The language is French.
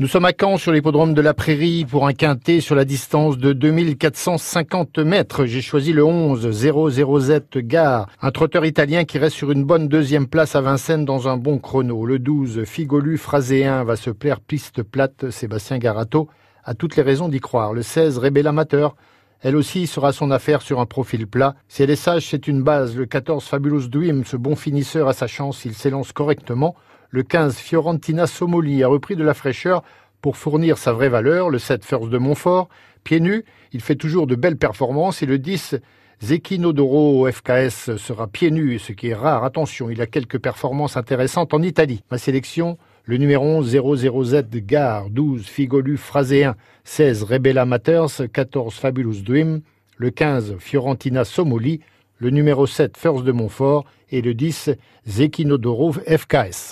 Nous sommes à Caen sur l'hippodrome de la Prairie pour un quintet sur la distance de 2450 mètres. J'ai choisi le 11 00Z Gare, un trotteur italien qui reste sur une bonne deuxième place à Vincennes dans un bon chrono. Le 12 Figolu Phraséen va se plaire piste plate. Sébastien Garato a toutes les raisons d'y croire. Le 16 Rebel Amateur elle aussi sera son affaire sur un profil plat. Si elle est sage, c'est une base. Le 14 Fabulous Dream, ce bon finisseur a sa chance, il s'élance correctement. Le 15 Fiorentina Somoli a repris de la fraîcheur pour fournir sa vraie valeur. Le 7 First de Montfort, pieds nus, il fait toujours de belles performances. Et le 10 Zecchino FKS sera pieds nus, ce qui est rare. Attention, il a quelques performances intéressantes en Italie. Ma sélection, le numéro 11 00Z Gare, 12 Figolu Phraséen, 16 Rebella Matters, 14 Fabulous Dream, le 15 Fiorentina Somoli, le numéro 7 First de Montfort et le 10 Zecchino FKS.